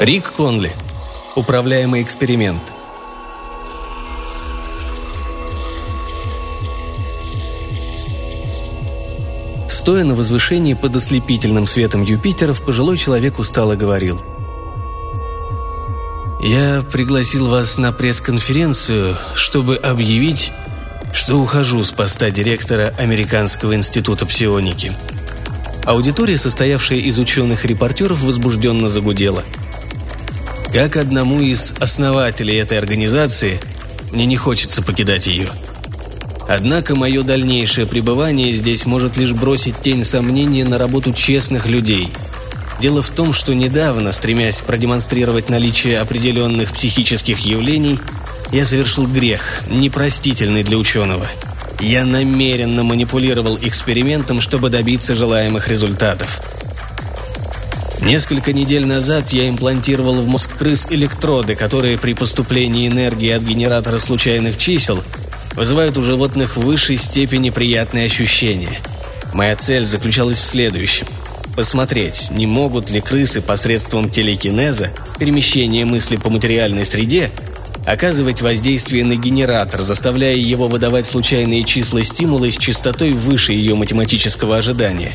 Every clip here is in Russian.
Рик Конли. Управляемый эксперимент. Стоя на возвышении под ослепительным светом Юпитеров, пожилой человек устало говорил. «Я пригласил вас на пресс-конференцию, чтобы объявить, что ухожу с поста директора Американского института псионики». Аудитория, состоявшая из ученых и репортеров, возбужденно загудела. Как одному из основателей этой организации, мне не хочется покидать ее. Однако мое дальнейшее пребывание здесь может лишь бросить тень сомнения на работу честных людей. Дело в том, что недавно, стремясь продемонстрировать наличие определенных психических явлений, я совершил грех, непростительный для ученого – я намеренно манипулировал экспериментом, чтобы добиться желаемых результатов. Несколько недель назад я имплантировал в мозг крыс электроды, которые при поступлении энергии от генератора случайных чисел вызывают у животных в высшей степени приятные ощущения. Моя цель заключалась в следующем – посмотреть, не могут ли крысы посредством телекинеза, перемещения мысли по материальной среде, оказывать воздействие на генератор, заставляя его выдавать случайные числа стимула с частотой выше ее математического ожидания.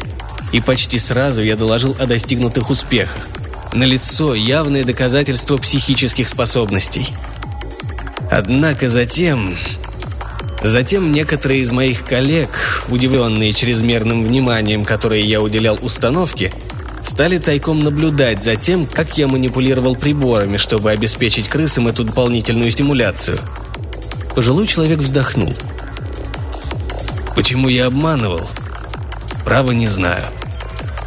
И почти сразу я доложил о достигнутых успехах. Налицо явное доказательство психических способностей. Однако затем... Затем некоторые из моих коллег, удивленные чрезмерным вниманием, которое я уделял установке, стали тайком наблюдать за тем, как я манипулировал приборами, чтобы обеспечить крысам эту дополнительную стимуляцию. Пожилой человек вздохнул. Почему я обманывал? Право не знаю.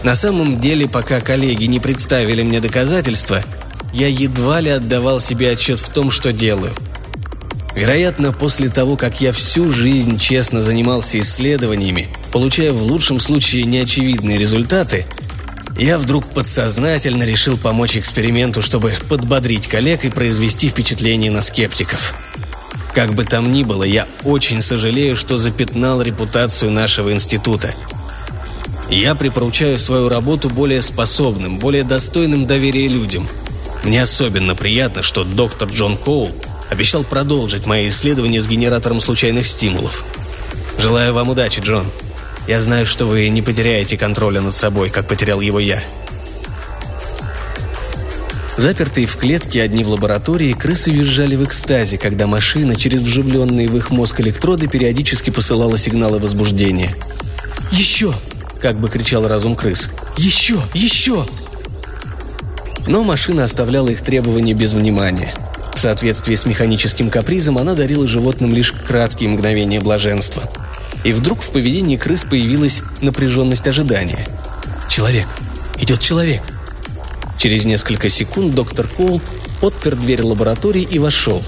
На самом деле, пока коллеги не представили мне доказательства, я едва ли отдавал себе отчет в том, что делаю. Вероятно, после того, как я всю жизнь честно занимался исследованиями, получая в лучшем случае неочевидные результаты, я вдруг подсознательно решил помочь эксперименту, чтобы подбодрить коллег и произвести впечатление на скептиков. Как бы там ни было, я очень сожалею, что запятнал репутацию нашего института. Я припоручаю свою работу более способным, более достойным доверия людям. Мне особенно приятно, что доктор Джон Коул обещал продолжить мои исследования с генератором случайных стимулов. Желаю вам удачи, Джон. Я знаю, что вы не потеряете контроля над собой, как потерял его я. Запертые в клетке одни в лаборатории, крысы визжали в экстазе, когда машина через вживленные в их мозг электроды периодически посылала сигналы возбуждения. «Еще!» – как бы кричал разум крыс. «Еще! Еще!» Но машина оставляла их требования без внимания. В соответствии с механическим капризом она дарила животным лишь краткие мгновения блаженства – и вдруг в поведении крыс появилась напряженность ожидания. «Человек! Идет человек!» Через несколько секунд доктор Коул отпер дверь лаборатории и вошел.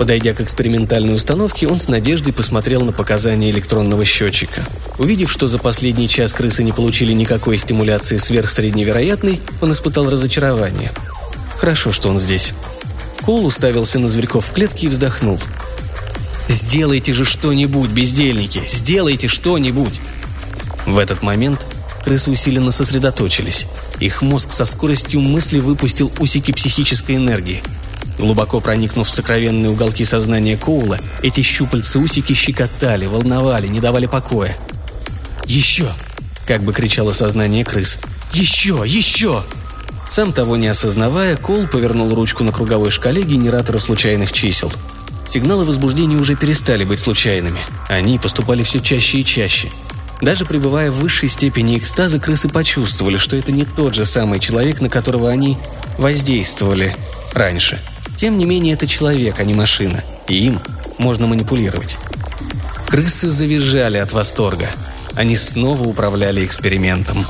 Подойдя к экспериментальной установке, он с надеждой посмотрел на показания электронного счетчика. Увидев, что за последний час крысы не получили никакой стимуляции сверхсредневероятной, он испытал разочарование. Хорошо, что он здесь. Коул уставился на зверьков в клетке и вздохнул – Сделайте же что-нибудь, бездельники! Сделайте что-нибудь!» В этот момент крысы усиленно сосредоточились. Их мозг со скоростью мысли выпустил усики психической энергии. Глубоко проникнув в сокровенные уголки сознания Коула, эти щупальца-усики щекотали, волновали, не давали покоя. «Еще!» – как бы кричало сознание крыс. «Еще! Еще!» Сам того не осознавая, Коул повернул ручку на круговой шкале генератора случайных чисел – Сигналы возбуждения уже перестали быть случайными. Они поступали все чаще и чаще. Даже пребывая в высшей степени экстаза, крысы почувствовали, что это не тот же самый человек, на которого они воздействовали раньше. Тем не менее, это человек, а не машина, и им можно манипулировать. Крысы завизжали от восторга. Они снова управляли экспериментом.